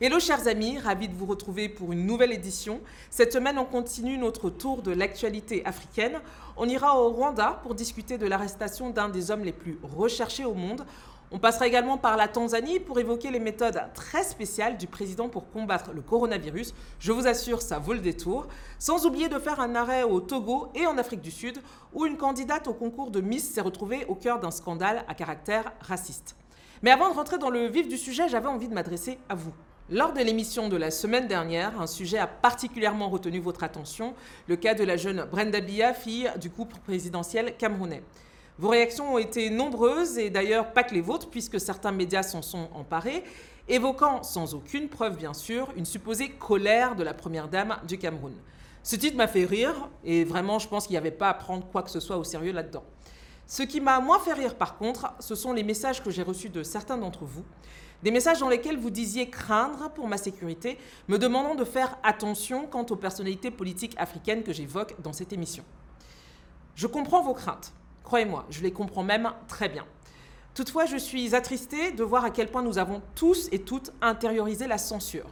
Hello chers amis, ravi de vous retrouver pour une nouvelle édition. Cette semaine, on continue notre tour de l'actualité africaine. On ira au Rwanda pour discuter de l'arrestation d'un des hommes les plus recherchés au monde. On passera également par la Tanzanie pour évoquer les méthodes très spéciales du président pour combattre le coronavirus. Je vous assure, ça vaut le détour. Sans oublier de faire un arrêt au Togo et en Afrique du Sud, où une candidate au concours de Miss s'est retrouvée au cœur d'un scandale à caractère raciste. Mais avant de rentrer dans le vif du sujet, j'avais envie de m'adresser à vous. Lors de l'émission de la semaine dernière, un sujet a particulièrement retenu votre attention, le cas de la jeune Brenda Bia, fille du couple présidentiel camerounais. Vos réactions ont été nombreuses et d'ailleurs pas que les vôtres, puisque certains médias s'en sont emparés, évoquant sans aucune preuve bien sûr une supposée colère de la première dame du Cameroun. Ce titre m'a fait rire et vraiment je pense qu'il n'y avait pas à prendre quoi que ce soit au sérieux là-dedans. Ce qui m'a moins fait rire par contre, ce sont les messages que j'ai reçus de certains d'entre vous des messages dans lesquels vous disiez craindre pour ma sécurité, me demandant de faire attention quant aux personnalités politiques africaines que j'évoque dans cette émission. Je comprends vos craintes. Croyez-moi, je les comprends même très bien. Toutefois, je suis attristée de voir à quel point nous avons tous et toutes intériorisé la censure.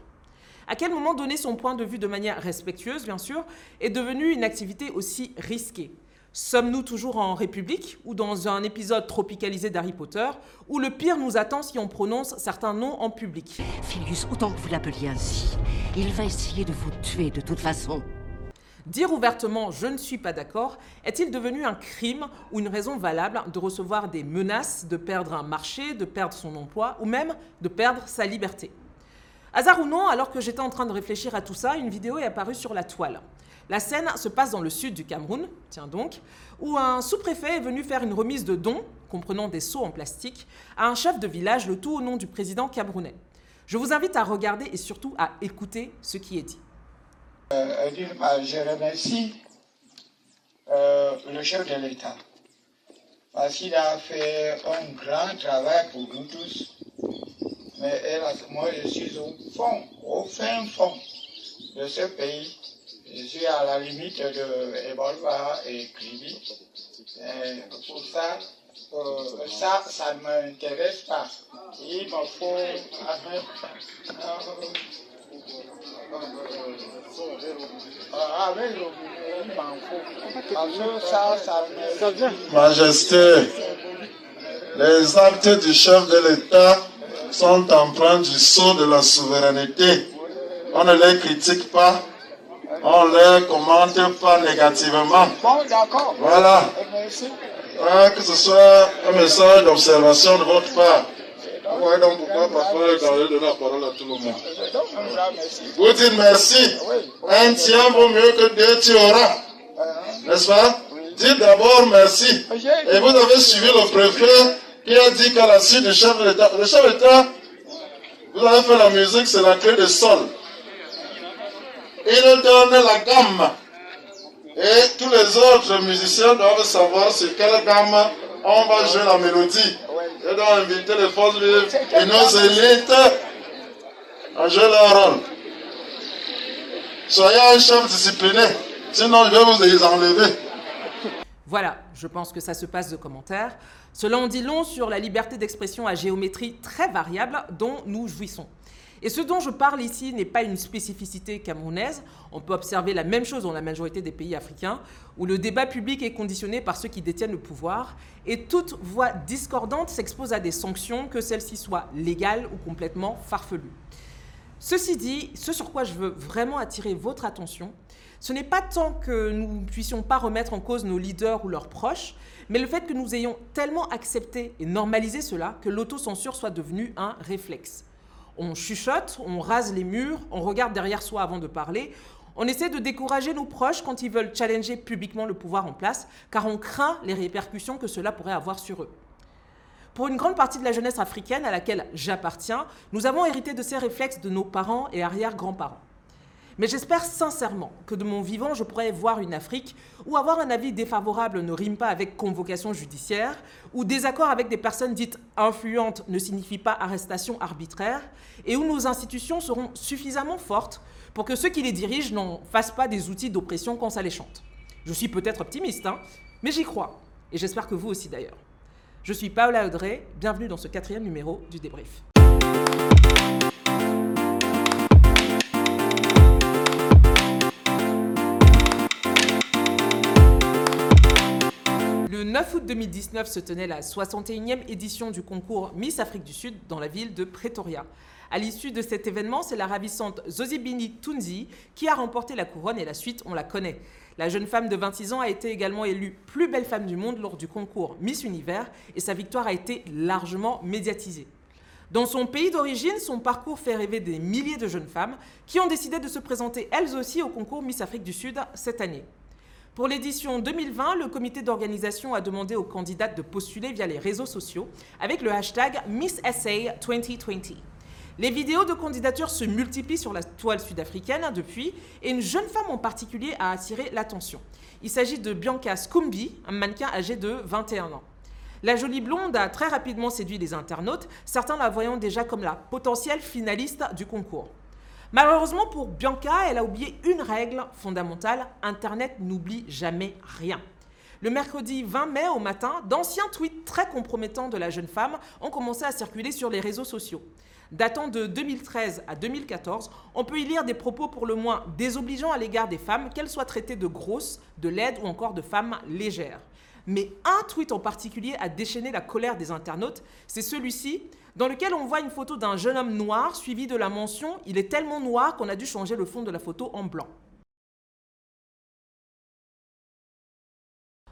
À quel moment donner son point de vue de manière respectueuse, bien sûr, est devenu une activité aussi risquée? Sommes-nous toujours en République ou dans un épisode tropicalisé d'Harry Potter où le pire nous attend si on prononce certains noms en public? Filius, autant que vous l'appeliez ainsi, il va essayer de vous tuer de toute façon. Dire ouvertement je ne suis pas d'accord est-il devenu un crime ou une raison valable de recevoir des menaces de perdre un marché, de perdre son emploi ou même de perdre sa liberté? Hasard ou non, alors que j'étais en train de réfléchir à tout ça, une vidéo est apparue sur la toile. La scène se passe dans le sud du Cameroun, tiens donc, où un sous-préfet est venu faire une remise de dons, comprenant des seaux en plastique, à un chef de village, le tout au nom du président camerounais. Je vous invite à regarder et surtout à écouter ce qui est dit. Euh, je remercie euh, le chef de l'État parce qu'il a fait un grand travail pour nous tous. Mais moi, je suis au fond, au fin fond de ce pays je suis à la limite de Ebolva et Kribi. Pour ça, euh, ça, ça ne m'intéresse pas. Il me faut Majesté, les actes du chef de l'État sont empreints du sceau de la souveraineté. On ne les critique pas, on ne les commente pas négativement. Bon, d'accord. Voilà. Ah, que ce soit un message d'observation de votre part. Ouais, donc pourquoi parfois de la parole à tout le monde? Vous dites merci. Un tien vaut mieux que deux tu auras. N'est-ce pas? Dites d'abord merci. Et vous avez suivi le préfet qui a dit qu'à la suite du chef de l'État, le chef de l'État, vous avez fait la musique, c'est la clé de sol. Il donne la gamme. Et tous les autres musiciens doivent savoir sur quelle gamme on va jouer la mélodie. Je dois inviter les forces vives et nos élites à jouer leur rôle. Soyez un chef discipliné, sinon je vais vous les enlever. Voilà, je pense que ça se passe de commentaires. Cela en dit long sur la liberté d'expression à géométrie très variable dont nous jouissons. Et ce dont je parle ici n'est pas une spécificité camerounaise. On peut observer la même chose dans la majorité des pays africains, où le débat public est conditionné par ceux qui détiennent le pouvoir, et toute voix discordante s'expose à des sanctions, que celles-ci soient légales ou complètement farfelues. Ceci dit, ce sur quoi je veux vraiment attirer votre attention, ce n'est pas tant que nous ne puissions pas remettre en cause nos leaders ou leurs proches, mais le fait que nous ayons tellement accepté et normalisé cela que l'autocensure soit devenue un réflexe on chuchote, on rase les murs, on regarde derrière soi avant de parler. On essaie de décourager nos proches quand ils veulent challenger publiquement le pouvoir en place, car on craint les répercussions que cela pourrait avoir sur eux. Pour une grande partie de la jeunesse africaine à laquelle j'appartiens, nous avons hérité de ces réflexes de nos parents et arrière-grands-parents. Mais j'espère sincèrement que de mon vivant, je pourrais voir une Afrique où avoir un avis défavorable ne rime pas avec convocation judiciaire, où désaccord avec des personnes dites influentes ne signifie pas arrestation arbitraire, et où nos institutions seront suffisamment fortes pour que ceux qui les dirigent n'en fassent pas des outils d'oppression quand ça les chante. Je suis peut-être optimiste, hein, mais j'y crois, et j'espère que vous aussi d'ailleurs. Je suis Paola Audrey, bienvenue dans ce quatrième numéro du débrief. 9 août 2019 se tenait la 61e édition du concours Miss Afrique du Sud dans la ville de Pretoria. À l'issue de cet événement, c'est la ravissante Zozibini Tunzi qui a remporté la couronne et la suite, on la connaît. La jeune femme de 26 ans a été également élue plus belle femme du monde lors du concours Miss Univers et sa victoire a été largement médiatisée. Dans son pays d'origine, son parcours fait rêver des milliers de jeunes femmes qui ont décidé de se présenter elles aussi au concours Miss Afrique du Sud cette année. Pour l'édition 2020, le comité d'organisation a demandé aux candidates de postuler via les réseaux sociaux avec le hashtag MissSA 2020. Les vidéos de candidature se multiplient sur la toile sud-africaine depuis et une jeune femme en particulier a attiré l'attention. Il s'agit de Bianca Scumbi, un mannequin âgé de 21 ans. La jolie blonde a très rapidement séduit les internautes, certains la voyant déjà comme la potentielle finaliste du concours. Malheureusement pour Bianca, elle a oublié une règle fondamentale, Internet n'oublie jamais rien. Le mercredi 20 mai au matin, d'anciens tweets très compromettants de la jeune femme ont commencé à circuler sur les réseaux sociaux. Datant de 2013 à 2014, on peut y lire des propos pour le moins désobligeants à l'égard des femmes, qu'elles soient traitées de grosses, de laides ou encore de femmes légères. Mais un tweet en particulier a déchaîné la colère des internautes, c'est celui-ci, dans lequel on voit une photo d'un jeune homme noir suivi de la mention ⁇ Il est tellement noir qu'on a dû changer le fond de la photo en blanc ⁇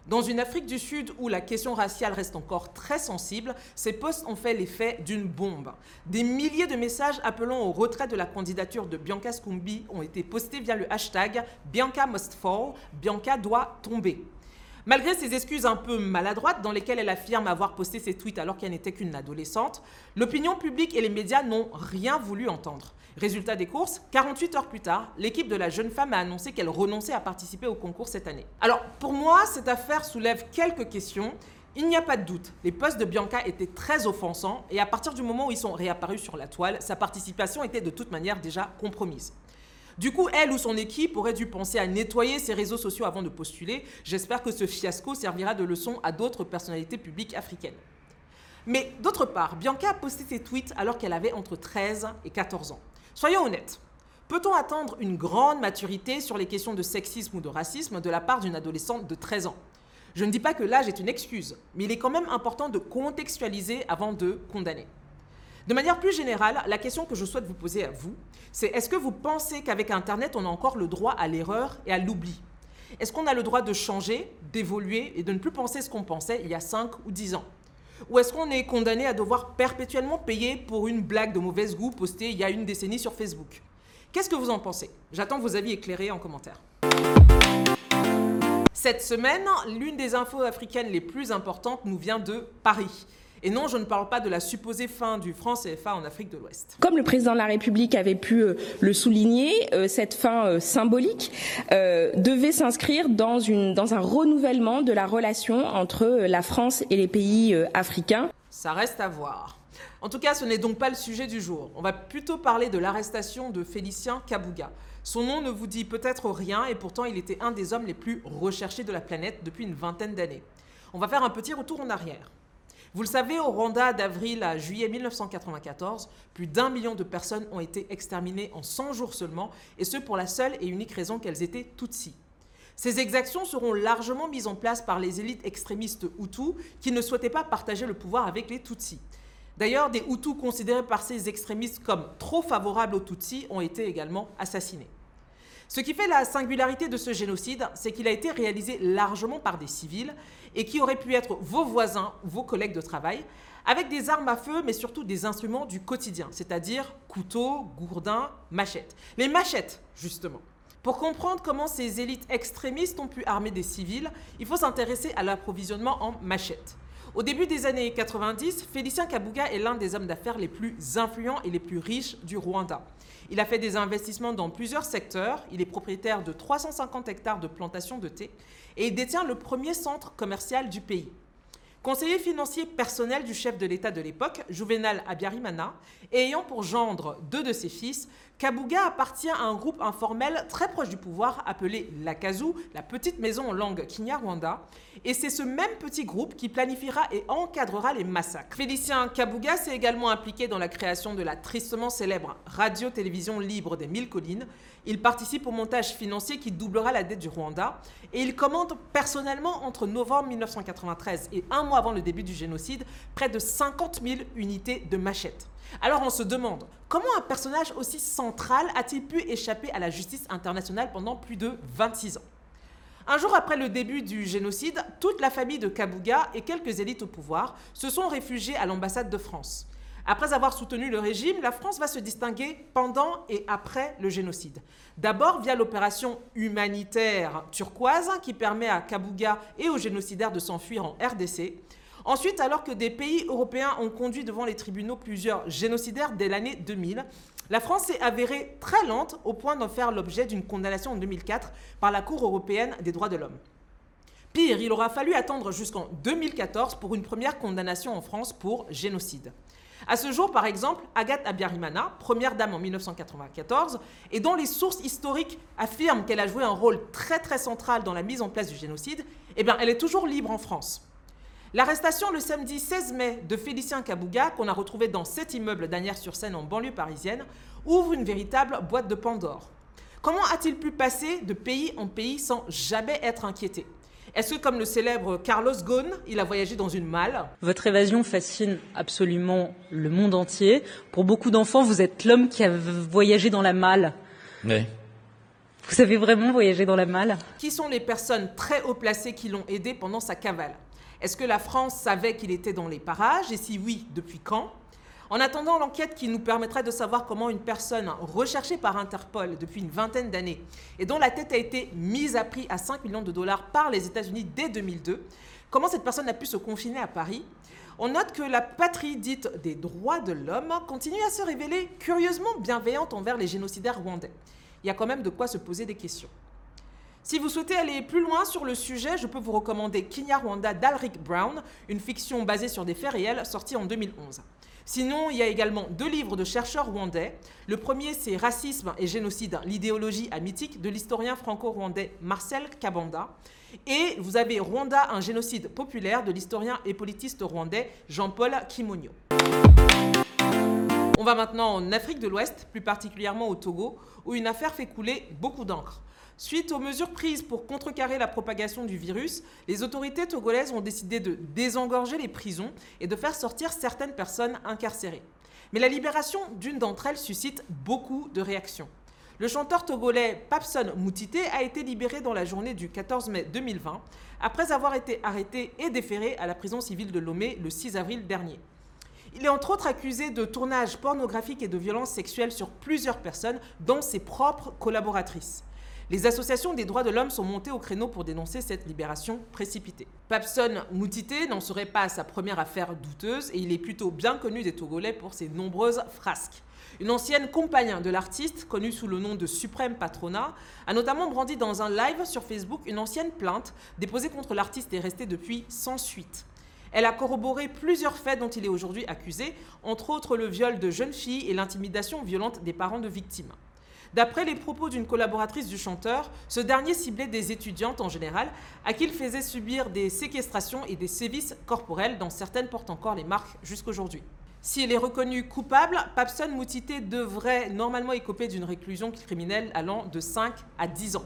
Dans une Afrique du Sud où la question raciale reste encore très sensible, ces posts ont fait l'effet d'une bombe. Des milliers de messages appelant au retrait de la candidature de Bianca Scumbi ont été postés via le hashtag Bianca must fall, Bianca doit tomber. Malgré ses excuses un peu maladroites dans lesquelles elle affirme avoir posté ses tweets alors qu'elle n'était qu'une adolescente, l'opinion publique et les médias n'ont rien voulu entendre. Résultat des courses, 48 heures plus tard, l'équipe de la jeune femme a annoncé qu'elle renonçait à participer au concours cette année. Alors, pour moi, cette affaire soulève quelques questions. Il n'y a pas de doute, les posts de Bianca étaient très offensants et à partir du moment où ils sont réapparus sur la toile, sa participation était de toute manière déjà compromise. Du coup, elle ou son équipe aurait dû penser à nettoyer ses réseaux sociaux avant de postuler. J'espère que ce fiasco servira de leçon à d'autres personnalités publiques africaines. Mais d'autre part, Bianca a posté ses tweets alors qu'elle avait entre 13 et 14 ans. Soyons honnêtes. Peut-on attendre une grande maturité sur les questions de sexisme ou de racisme de la part d'une adolescente de 13 ans? Je ne dis pas que l'âge est une excuse, mais il est quand même important de contextualiser avant de condamner. De manière plus générale, la question que je souhaite vous poser à vous, c'est est-ce que vous pensez qu'avec Internet, on a encore le droit à l'erreur et à l'oubli? Est-ce qu'on a le droit de changer, d'évoluer et de ne plus penser ce qu'on pensait il y a 5 ou 10 ans? Ou est-ce qu'on est condamné à devoir perpétuellement payer pour une blague de mauvaise goût postée il y a une décennie sur Facebook? Qu'est-ce que vous en pensez? J'attends vos avis éclairés en commentaire. Cette semaine, l'une des infos africaines les plus importantes nous vient de Paris. Et non, je ne parle pas de la supposée fin du franc CFA en Afrique de l'Ouest. Comme le président de la République avait pu euh, le souligner, euh, cette fin euh, symbolique devait s'inscrire dans, dans un renouvellement de la relation entre la France et les pays africains. Ça reste à voir. En tout cas, ce n'est donc pas le sujet du jour. On va plutôt parler de l'arrestation de Félicien Kabouga. Son nom ne vous dit peut-être rien et pourtant il était un des hommes les plus recherchés de la planète depuis une vingtaine d'années. On va faire un petit retour en arrière. Vous le savez, au Rwanda d'avril à juillet 1994, plus d'un million de personnes ont été exterminées en 100 jours seulement, et ce pour la seule et unique raison qu'elles étaient Tutsis. Ces exactions seront largement mises en place par les élites extrémistes Hutus qui ne souhaitaient pas partager le pouvoir avec les Tutsis. D'ailleurs, des Hutus considérés par ces extrémistes comme trop favorables aux Tutsis ont été également assassinés. Ce qui fait la singularité de ce génocide, c'est qu'il a été réalisé largement par des civils et qui auraient pu être vos voisins vos collègues de travail, avec des armes à feu, mais surtout des instruments du quotidien, c'est-à-dire couteaux, gourdins, machettes. Les machettes, justement. Pour comprendre comment ces élites extrémistes ont pu armer des civils, il faut s'intéresser à l'approvisionnement en machettes. Au début des années 90, Félicien Kabuga est l'un des hommes d'affaires les plus influents et les plus riches du Rwanda. Il a fait des investissements dans plusieurs secteurs. Il est propriétaire de 350 hectares de plantations de thé et il détient le premier centre commercial du pays. Conseiller financier personnel du chef de l'État de l'époque, Juvenal Abiyarimana, ayant pour gendre deux de ses fils, Kabuga appartient à un groupe informel très proche du pouvoir appelé la Kazu, la petite maison en langue Kinyarwanda, et c'est ce même petit groupe qui planifiera et encadrera les massacres. Félicien Kabuga s'est également impliqué dans la création de la tristement célèbre radio-télévision libre des Mille Collines. Il participe au montage financier qui doublera la dette du Rwanda et il commande personnellement entre novembre 1993 et un mois avant le début du génocide près de 50 000 unités de machettes. Alors on se demande, comment un personnage aussi central a-t-il pu échapper à la justice internationale pendant plus de 26 ans? Un jour après le début du génocide, toute la famille de Kabuga et quelques élites au pouvoir se sont réfugiés à l'ambassade de France. Après avoir soutenu le régime, la France va se distinguer pendant et après le génocide. D'abord via l'opération humanitaire turquoise qui permet à Kabuga et aux génocidaires de s'enfuir en RDC. Ensuite, alors que des pays européens ont conduit devant les tribunaux plusieurs génocidaires dès l'année 2000, la France s'est avérée très lente au point d'en faire l'objet d'une condamnation en 2004 par la Cour européenne des droits de l'homme. Pire, il aura fallu attendre jusqu'en 2014 pour une première condamnation en France pour génocide. À ce jour, par exemple, Agathe Abiyarimana, première dame en 1994, et dont les sources historiques affirment qu'elle a joué un rôle très très central dans la mise en place du génocide, eh elle est toujours libre en France. L'arrestation le samedi 16 mai de Félicien Kabouga, qu'on a retrouvé dans cet immeuble d'Anières-sur-Seine en banlieue parisienne, ouvre une véritable boîte de Pandore. Comment a-t-il pu passer de pays en pays sans jamais être inquiété? Est-ce que, comme le célèbre Carlos Ghosn, il a voyagé dans une malle? Votre évasion fascine absolument le monde entier. Pour beaucoup d'enfants, vous êtes l'homme qui a voyagé dans la malle. Oui. Vous avez vraiment voyagé dans la malle? Qui sont les personnes très haut placées qui l'ont aidé pendant sa cavale? Est-ce que la France savait qu'il était dans les parages? Et si oui, depuis quand? En attendant l'enquête qui nous permettrait de savoir comment une personne recherchée par Interpol depuis une vingtaine d'années et dont la tête a été mise à prix à 5 millions de dollars par les États-Unis dès 2002, comment cette personne a pu se confiner à Paris? On note que la patrie dite des droits de l'homme continue à se révéler curieusement bienveillante envers les génocidaires rwandais. Il y a quand même de quoi se poser des questions. Si vous souhaitez aller plus loin sur le sujet, je peux vous recommander Kinyarwanda d'Alric Brown, une fiction basée sur des faits réels sortie en 2011. Sinon, il y a également deux livres de chercheurs rwandais. Le premier, c'est Racisme et génocide, l'idéologie mythique de l'historien franco-rwandais Marcel Kabanda. Et vous avez Rwanda, un génocide populaire de l'historien et politiste rwandais Jean-Paul Kimonio. On va maintenant en Afrique de l'Ouest, plus particulièrement au Togo, où une affaire fait couler beaucoup d'encre. Suite aux mesures prises pour contrecarrer la propagation du virus, les autorités togolaises ont décidé de désengorger les prisons et de faire sortir certaines personnes incarcérées. Mais la libération d'une d'entre elles suscite beaucoup de réactions. Le chanteur togolais Papson Moutité a été libéré dans la journée du 14 mai 2020 après avoir été arrêté et déféré à la prison civile de Lomé le 6 avril dernier. Il est entre autres accusé de tournage pornographique et de violences sexuelles sur plusieurs personnes, dont ses propres collaboratrices. Les associations des droits de l'homme sont montées au créneau pour dénoncer cette libération précipitée. Papson Moutité n'en serait pas à sa première affaire douteuse et il est plutôt bien connu des Togolais pour ses nombreuses frasques. Une ancienne compagne de l'artiste, connue sous le nom de Suprême Patrona, a notamment brandi dans un live sur Facebook une ancienne plainte déposée contre l'artiste et restée depuis sans suite. Elle a corroboré plusieurs faits dont il est aujourd'hui accusé, entre autres le viol de jeunes filles et l'intimidation violente des parents de victimes. D'après les propos d'une collaboratrice du chanteur, ce dernier ciblait des étudiantes en général, à qui il faisait subir des séquestrations et des sévices corporels, dont certaines portent encore les marques jusqu'aujourd'hui. S'il est reconnu coupable, Papson Moutité devrait normalement écoper d'une réclusion criminelle allant de 5 à 10 ans.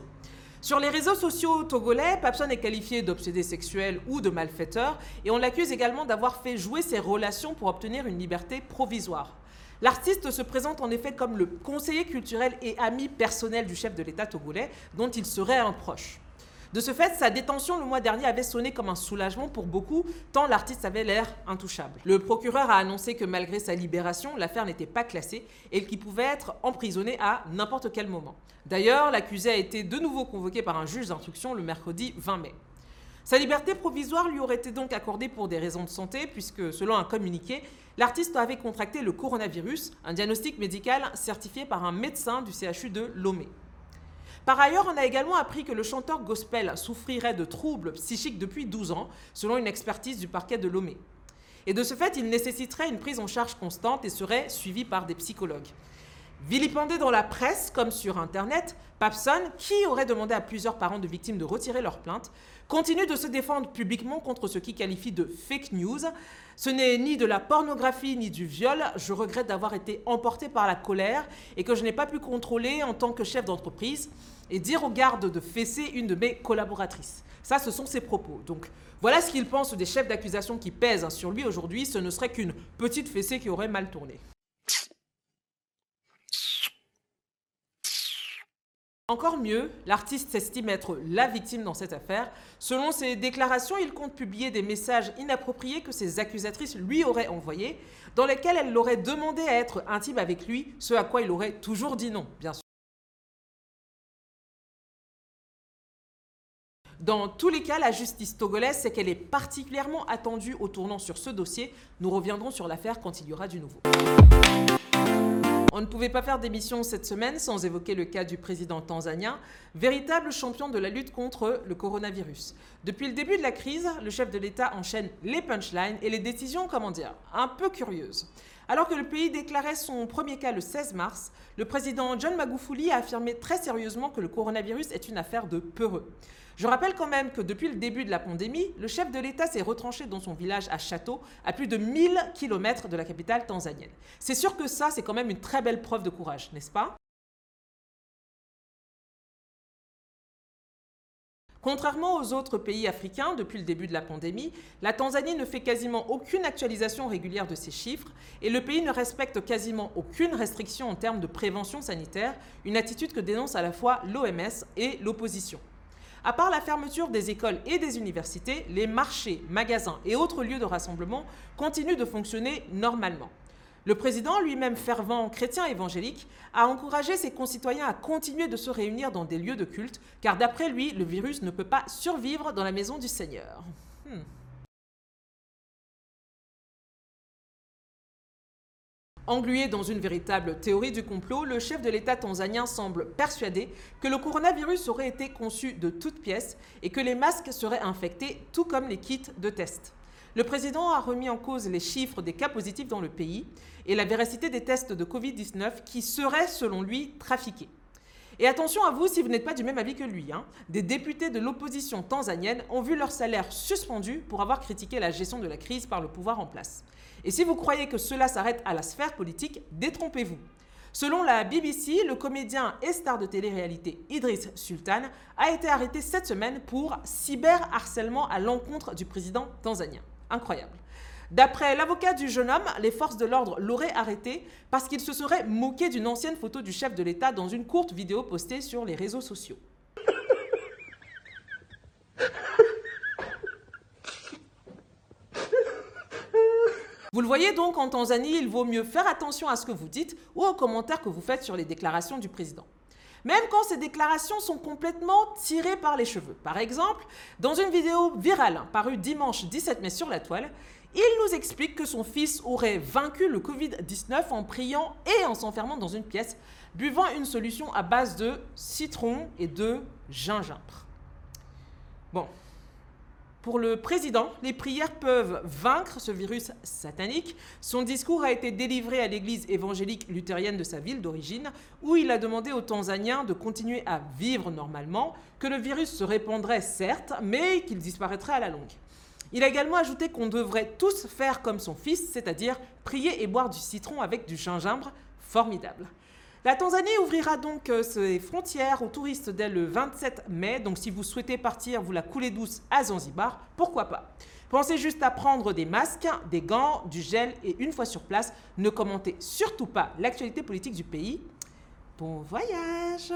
Sur les réseaux sociaux togolais, Papson est qualifié d'obsédé sexuel ou de malfaiteur et on l'accuse également d'avoir fait jouer ses relations pour obtenir une liberté provisoire. L'artiste se présente en effet comme le conseiller culturel et ami personnel du chef de l'État togolais, dont il serait un proche. De ce fait, sa détention le mois dernier avait sonné comme un soulagement pour beaucoup, tant l'artiste avait l'air intouchable. Le procureur a annoncé que malgré sa libération, l'affaire n'était pas classée et qu'il pouvait être emprisonné à n'importe quel moment. D'ailleurs, l'accusé a été de nouveau convoqué par un juge d'instruction le mercredi 20 mai. Sa liberté provisoire lui aurait été donc accordée pour des raisons de santé, puisque selon un communiqué, l'artiste avait contracté le coronavirus, un diagnostic médical certifié par un médecin du CHU de Lomé. Par ailleurs, on a également appris que le chanteur gospel souffrirait de troubles psychiques depuis 12 ans, selon une expertise du parquet de Lomé. Et de ce fait, il nécessiterait une prise en charge constante et serait suivi par des psychologues. Vilipendé dans la presse comme sur Internet, Papson, qui aurait demandé à plusieurs parents de victimes de retirer leur plainte, continue de se défendre publiquement contre ce qu'il qualifie de fake news. Ce n'est ni de la pornographie ni du viol. Je regrette d'avoir été emporté par la colère et que je n'ai pas pu contrôler en tant que chef d'entreprise et dire aux gardes de fesser une de mes collaboratrices. Ça, ce sont ses propos. Donc, voilà ce qu'il pense des chefs d'accusation qui pèsent sur lui aujourd'hui. Ce ne serait qu'une petite fessée qui aurait mal tourné. Encore mieux, l'artiste s'estime être la victime dans cette affaire. Selon ses déclarations, il compte publier des messages inappropriés que ses accusatrices lui auraient envoyés, dans lesquels elles l'auraient demandé à être intime avec lui, ce à quoi il aurait toujours dit non, bien sûr. Dans tous les cas, la justice togolaise, c'est qu'elle est particulièrement attendue au tournant sur ce dossier. Nous reviendrons sur l'affaire quand il y aura du nouveau. On ne pouvait pas faire d'émission cette semaine sans évoquer le cas du président tanzanien, véritable champion de la lutte contre le coronavirus. Depuis le début de la crise, le chef de l'État enchaîne les punchlines et les décisions, comment dire, un peu curieuses. Alors que le pays déclarait son premier cas le 16 mars, le président John Magufuli a affirmé très sérieusement que le coronavirus est une affaire de peureux. Je rappelle quand même que depuis le début de la pandémie, le chef de l'État s'est retranché dans son village à Château, à plus de 1000 km de la capitale tanzanienne. C'est sûr que ça, c'est quand même une très belle preuve de courage, n'est-ce pas? Contrairement aux autres pays africains, depuis le début de la pandémie, la Tanzanie ne fait quasiment aucune actualisation régulière de ses chiffres et le pays ne respecte quasiment aucune restriction en termes de prévention sanitaire, une attitude que dénonce à la fois l'OMS et l'opposition. À part la fermeture des écoles et des universités, les marchés, magasins et autres lieux de rassemblement continuent de fonctionner normalement. Le président, lui-même fervent chrétien évangélique, a encouragé ses concitoyens à continuer de se réunir dans des lieux de culte, car d'après lui, le virus ne peut pas survivre dans la maison du Seigneur. Hmm. Englué dans une véritable théorie du complot, le chef de l'État tanzanien semble persuadé que le coronavirus aurait été conçu de toutes pièces et que les masques seraient infectés, tout comme les kits de test. Le président a remis en cause les chiffres des cas positifs dans le pays et la véracité des tests de Covid-19 qui seraient, selon lui, trafiqués. Et attention à vous si vous n'êtes pas du même avis que lui. Hein. Des députés de l'opposition tanzanienne ont vu leur salaire suspendu pour avoir critiqué la gestion de la crise par le pouvoir en place. Et si vous croyez que cela s'arrête à la sphère politique, détrompez-vous. Selon la BBC, le comédien et star de télé-réalité Idris Sultan a été arrêté cette semaine pour cyberharcèlement à l'encontre du président tanzanien. Incroyable. D'après l'avocat du jeune homme, les forces de l'ordre l'auraient arrêté parce qu'il se serait moqué d'une ancienne photo du chef de l'État dans une courte vidéo postée sur les réseaux sociaux. Vous le voyez donc, en Tanzanie, il vaut mieux faire attention à ce que vous dites ou aux commentaires que vous faites sur les déclarations du président. Même quand ces déclarations sont complètement tirées par les cheveux. Par exemple, dans une vidéo virale parue dimanche 17 mai sur la toile, il nous explique que son fils aurait vaincu le Covid-19 en priant et en s'enfermant dans une pièce, buvant une solution à base de citron et de gingembre. Bon, pour le président, les prières peuvent vaincre ce virus satanique. Son discours a été délivré à l'église évangélique luthérienne de sa ville d'origine, où il a demandé aux Tanzaniens de continuer à vivre normalement, que le virus se répandrait certes, mais qu'il disparaîtrait à la longue. Il a également ajouté qu'on devrait tous faire comme son fils, c'est-à-dire prier et boire du citron avec du gingembre. Formidable. La Tanzanie ouvrira donc euh, ses frontières aux touristes dès le 27 mai. Donc si vous souhaitez partir, vous la coulez douce à Zanzibar, pourquoi pas? Pensez juste à prendre des masques, des gants, du gel et une fois sur place, ne commentez surtout pas l'actualité politique du pays. Bon voyage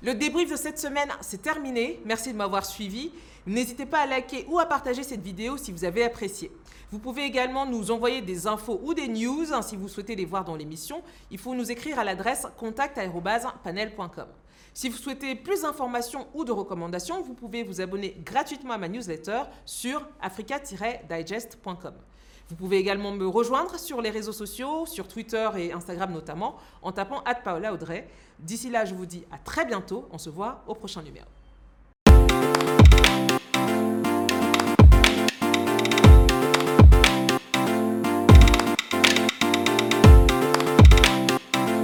le débrief de cette semaine, c'est terminé. Merci de m'avoir suivi. N'hésitez pas à liker ou à partager cette vidéo si vous avez apprécié. Vous pouvez également nous envoyer des infos ou des news hein, si vous souhaitez les voir dans l'émission. Il faut nous écrire à l'adresse contact@panel.com. Si vous souhaitez plus d'informations ou de recommandations, vous pouvez vous abonner gratuitement à ma newsletter sur africa-digest.com. Vous pouvez également me rejoindre sur les réseaux sociaux, sur Twitter et Instagram notamment, en tapant Paola. D'ici là, je vous dis à très bientôt. On se voit au prochain numéro.